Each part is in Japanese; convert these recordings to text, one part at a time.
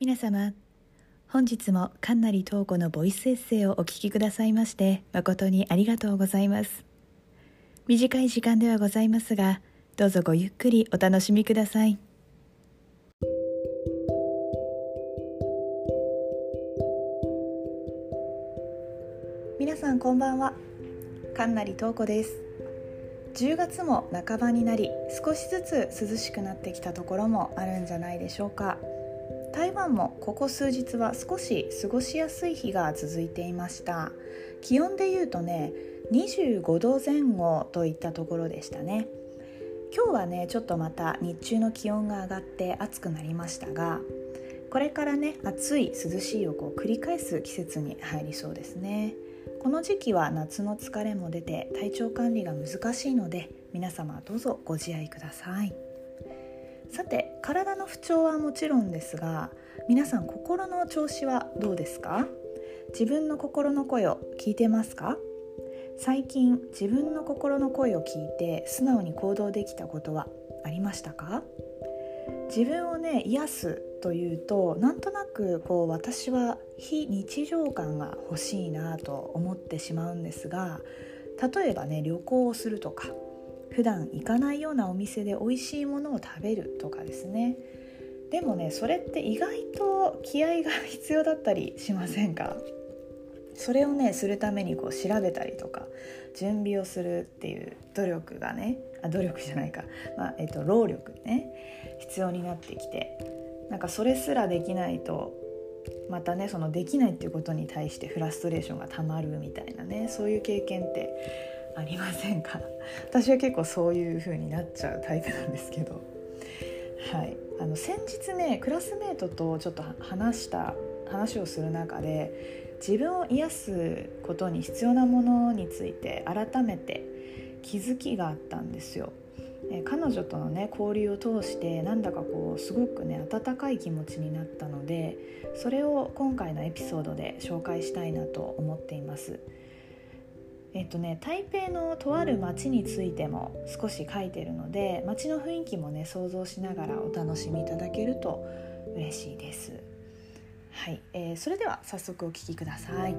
皆様本日も神成東子のボイスエッセイをお聞きくださいまして誠にありがとうございます。短い時間ではございますがどうぞごゆっくりお楽しみください。皆さんこんばんは。神成東子です。10月も半ばになり少しずつ涼しくなってきたところもあるんじゃないでしょうか。台湾もここ数日は少し過ごしやすい日が続いていました。気温でいうとね25度前後といったところでしたね。今日はねちょっとまた日中の気温が上がって暑くなりましたがこれからね暑い涼しいをこう繰り返す季節に入りそうですね。この時期は夏の疲れも出て体調管理が難しいので皆様どうぞご自愛ください。さて体の不調はもちろんですが皆さん心の調子はどうですか？自分の心の声を聞いてますか？最近自分の心の声を聞いて素直に行動できたことはありましたか？自分をね癒すというとなんとなくこう私は非日常感が欲しいなと思ってしまうんですが例えばね旅行をするとか普段行かないようなお店で美味しいものを食べるとかですね。でもねそれって意外と気合が必要だったりしませんか？それをねするためにこう調べたりとか準備をするっていう努力がねあ努力じゃないか、まあえっと、労力ね必要になってきてなんかそれすらできないとまたねそのできないっていうことに対してフラストレーションがたまるみたいなねそういう経験ってありませんか？私は結構そういう風になっちゃうタイプなんですけど。はいあの先日ねクラスメートとちょっと話した話をする中で自分を癒すことに必要なものについて改めて気づきがあったんですよ。え彼女とのね交流を通してなんだかこうすごくね温かい気持ちになったのでそれを今回のエピソードで紹介したいなと思っています。えっとね、台北のとある街についても少し書いてるので街の雰囲気もね想像しながらお楽しみいただけると嬉しいです。はい、えー、それでは早速お聞きください。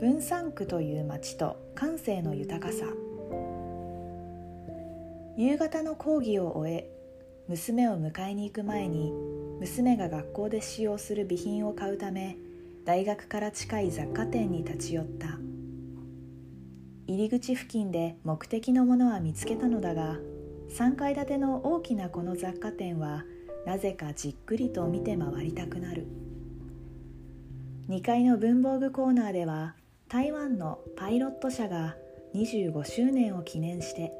文山区という街と感性の豊かさ夕方の講義を終え娘を迎えに行く前に娘が学校で使用する備品を買うため大学から近い雑貨店に立ち寄った入り口付近で目的のものは見つけたのだが3階建ての大きなこの雑貨店はなぜかじっくりと見て回りたくなる。2階の文房具コーナーでは台湾のパイロット社が25周年を記念して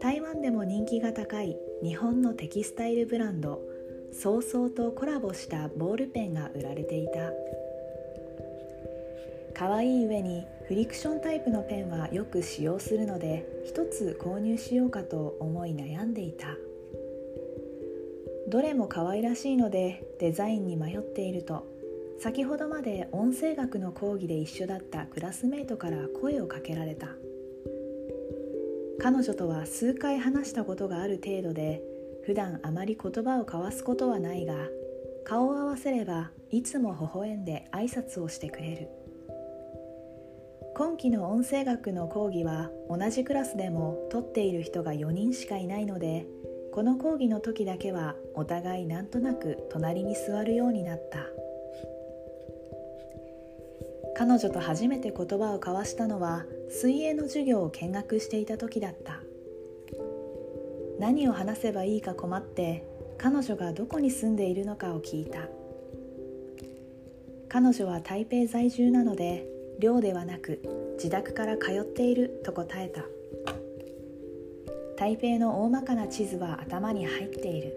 台湾でも人気が高い日本のテキスタイルブランドソーソーとコラボしたボールペンが売られていた。可愛い上にフリクションタイプのペンはよく使用するので一つ購入しようかと思い悩んでいた。どれも可愛らしいのでデザインに迷っていると。先ほどまで音声学の講義で一緒だったクラスメートから声をかけられた。彼女とは数回話したことがある程度で普段あまり言葉を交わすことはないが顔を合わせればいつも微笑んで挨拶をしてくれる。今期の音声学の講義は同じクラスでも取っている人が4人しかいないのでこの講義の時だけはお互いなんとなく隣に座るようになった。彼女と初めて言葉を交わしたのは水泳の授業を見学していた時だった。何を話せばいいか困って彼女がどこに住んでいるのかを聞いた。彼女は台北在住なので寮ではなく自宅から通っていると答えた。台北の大まかな地図は頭に入っている。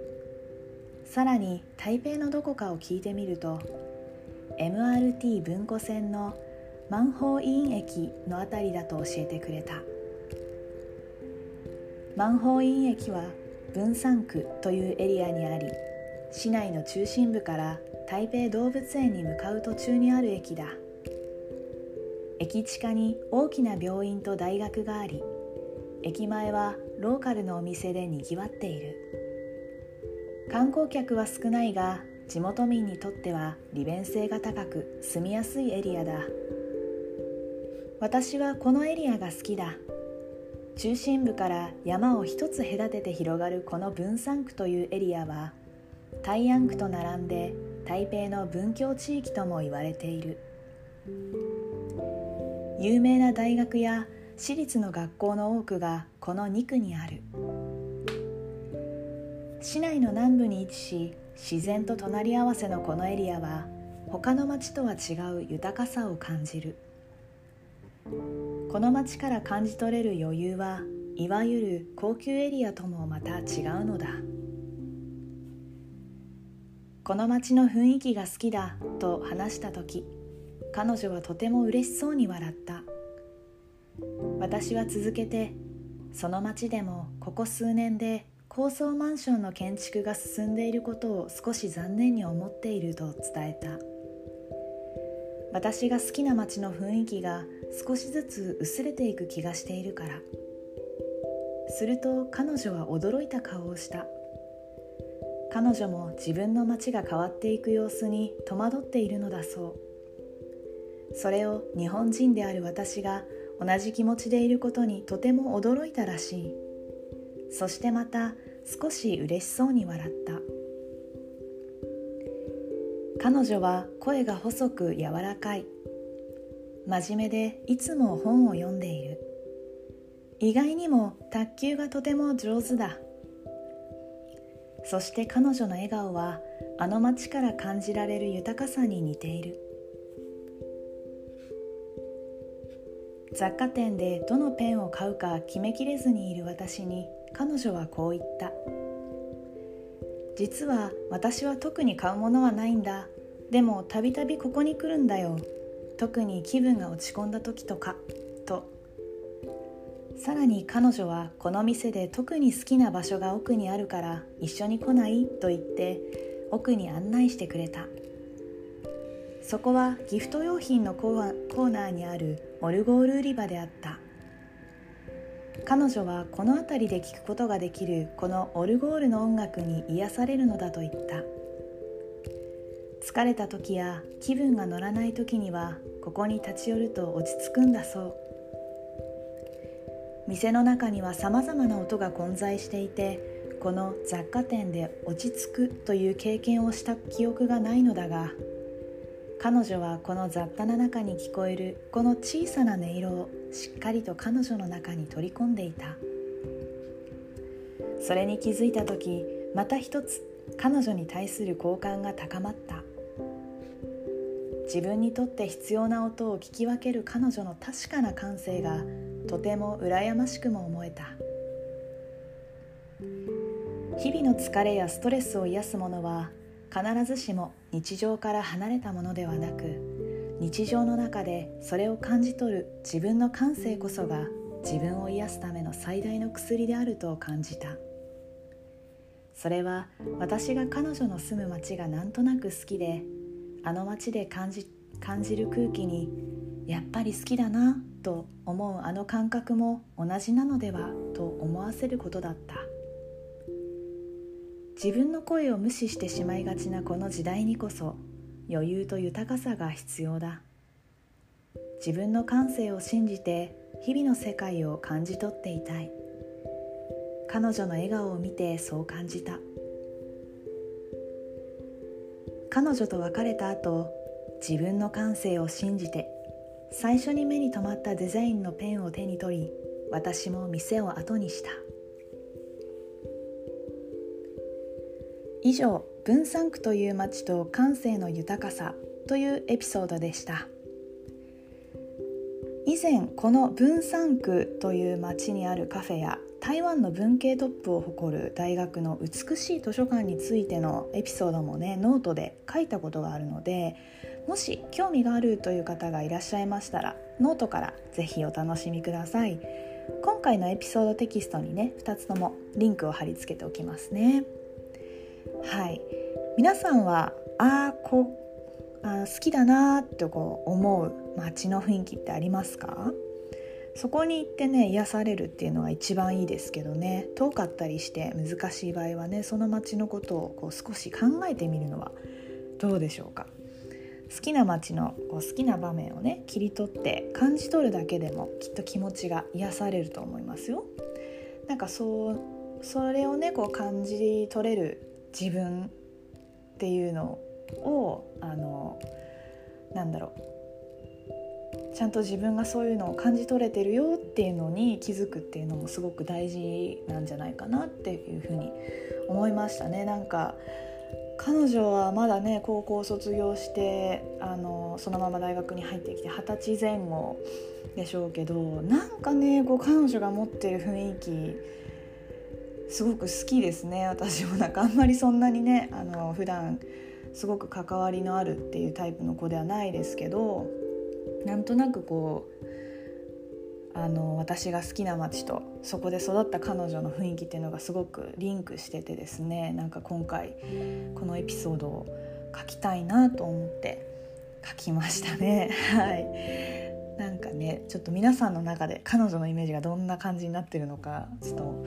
さらに台北のどこかを聞いてみると MRT 文庫線の万宝院駅の辺りだと教えてくれた。万宝院駅は文山区というエリアにあり市内の中心部から台北動物園に向かう途中にある駅だ。駅地下に大きな病院と大学があり駅前はローカルのお店でにぎわっている。観光客は少ないが地元民にとっては利便性が高く住みやすいエリアだ。私はこのエリアが好きだ。中心部から山を一つ隔てて広がるこの分散区というエリアは大安区と並んで台北の文教地域とも言われている。有名な大学や私立の学校の多くがこの2区にある。市内の南部に位置し自然と隣り合わせのこのエリアは他の町とは違う豊かさを感じる。この町から感じ取れる余裕はいわゆる高級エリアともまた違うのだ。この町の雰囲気が好きだと話した時彼女はとても嬉しそうに笑った。私は続けてその町でもここ数年で高層マンションの建築が進んでいることを少し残念に思っていると伝えた。私が好きな街の雰囲気が少しずつ薄れていく気がしているから。すると彼女は驚いた顔をした。彼女も自分の街が変わっていく様子に戸惑っているのだそう。それを日本人である私が同じ気持ちでいることにとても驚いたらしい。そしてまた少し嬉しそうに笑った。彼女は声が細く柔らかい。真面目でいつも本を読んでいる。意外にも卓球がとても上手だ。そして彼女の笑顔はあの街から感じられる豊かさに似ている。雑貨店でどのペンを買うか決めきれずにいる私に彼女はこう言った。実は私は特に買うものはないんだ。でもたびたびここに来るんだよ。特に気分が落ち込んだ時とか。と。さらに彼女はこの店で特に好きな場所が奥にあるから一緒に来ない？と言って奥に案内してくれた。そこはギフト用品のコーナーにあるオルゴール売り場であった。彼女はこの辺りで聴くことができるこのオルゴールの音楽に癒されるのだと言った。疲れた時や気分が乗らない時にはここに立ち寄ると落ち着くんだそう。店の中にはさまざまな音が混在していてこの雑貨店で落ち着くという経験をした記憶がないのだが彼女はこの雑多な中に聞こえるこの小さな音色をしっかりと彼女の中に取り込んでいた。それに気づいた時また一つ彼女に対する好感が高まった。自分にとって必要な音を聞き分ける彼女の確かな感性がとても羨ましくも思えた。日々の疲れやストレスを癒すものは必ずしも日常から離れたものではなく日常の中でそれを感じ取る自分の感性こそが自分を癒すための最大の薬であると感じた。それは私が彼女の住む町がなんとなく好きであの街で感じ感じる空気にやっぱり好きだなと思うあの感覚も同じなのではと思わせることだった。自分の声を無視してしまいがちなこの時代にこそ余裕と豊かさが必要だ。自分の感性を信じて日々の世界を感じ取っていたい。彼女の笑顔を見てそう感じた。彼女と別れた後自分の感性を信じて最初に目に留まったデザインのペンを手に取り私も店を後にした。以上分散区という街と感性の豊かさというエピソードでした。以前この文山区という町にあるカフェや台湾の文系トップを誇る大学の美しい図書館についてのエピソードもねノートで書いたことがあるのでもし興味があるという方がいらっしゃいましたらノートからぜひお楽しみください。今回のエピソードテキストにね2つともリンクを貼り付けておきますね。はい。皆さんはああこあ好きだなってこう思う街の雰囲気ってありますか？そこに行ってね癒されるっていうのは一番いいですけどね。遠かったりして難しい場合はねその街のことをこう少し考えてみるのはどうでしょうか？好きな街のこう好きな場面をね切り取って感じ取るだけでもきっと気持ちが癒されると思いますよ。なんかそうそれをねこう感じ取れる自分っていうのをあのなんだろうちゃんと自分がそういうのを感じ取れてるよっていうのに気づくっていうのもすごく大事なんじゃないかなっていうふうに思いましたね。なんか彼女はまだね高校卒業してあのそのまま大学に入ってきて二十歳前後でしょうけどなんかねこう彼女が持ってる雰囲気すごく好きですね。私もなんかあんまりそんなにねあの普段すごく関わりのあるっていうタイプの子ではないですけどなんとなくこうあの私が好きな街とそこで育った彼女の雰囲気っていうのがすごくリンクしててですねなんか今回このエピソードを書きたいなと思って書きましたね。はい。なんかねちょっと皆さんの中で彼女のイメージがどんな感じになってるのかちょっと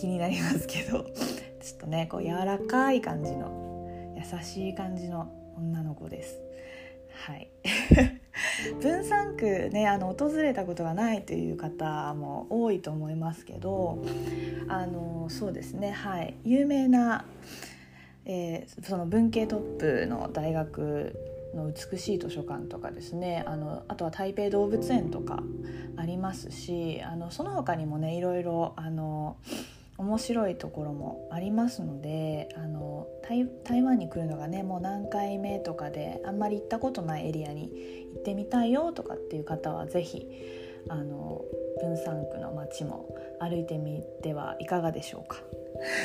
気になりますけど。ちょっとねこう柔らかい感じの優しい感じの女の子です。はい。分散区ねあの訪れたことがないという方も多いと思いますけどあのそうですねはい。有名な、えー、その文系トップの大学の美しい図書館とかですねあのあとは台北動物園とかありますしあのその他にもねいろいろあの面白いところもありますのであの台湾に来るのがねもう何回目とかであんまり行ったことないエリアに行ってみたいよとかっていう方は是非あの分散区の街も歩いてみてはいかがでしょうか。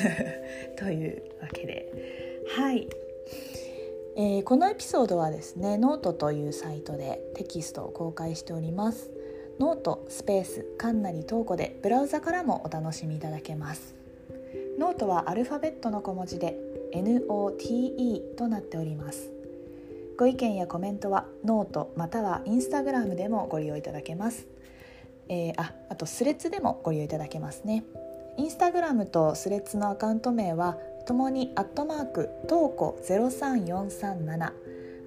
というわけで。はい、えー、このエピソードはですねノートというサイトでテキストを公開しております。ノートスペースかんなりトーコでブラウザからもお楽しみいただけます。ノートはアルファベットの小文字で NOTE となっております。ご意見やコメントはノートまたはインスタグラムでもご利用いただけます、えー、ああとスレッズでもご利用いただけますね。インスタグラムとスレッズのアカウント名はともにアットマークトーコ03437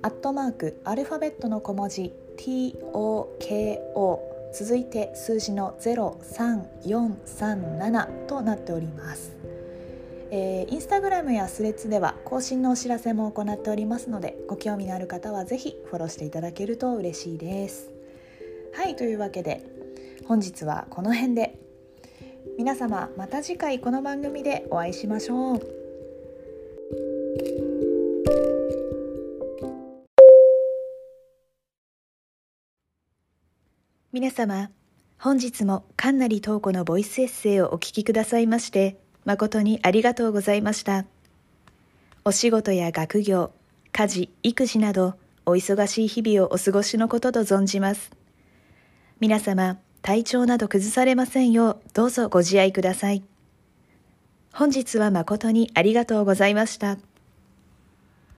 アットマークアルファベットの小文字 TOKO 続いて数字の03437となっております、えー、インスタグラムやスレッズでは更新のお知らせも行っておりますのでご興味のある方はぜひフォローしていただけると嬉しいです。はいというわけで本日はこの辺で。皆様また次回この番組でお会いしましょう。皆様、本日もかんなり東子のボイスエッセイをお聞きくださいまして、誠にありがとうございました。お仕事や学業、家事、育児など、お忙しい日々をお過ごしのことと存じます。皆様、体調など崩されませんよう、どうぞご自愛ください。本日は誠にありがとうございました。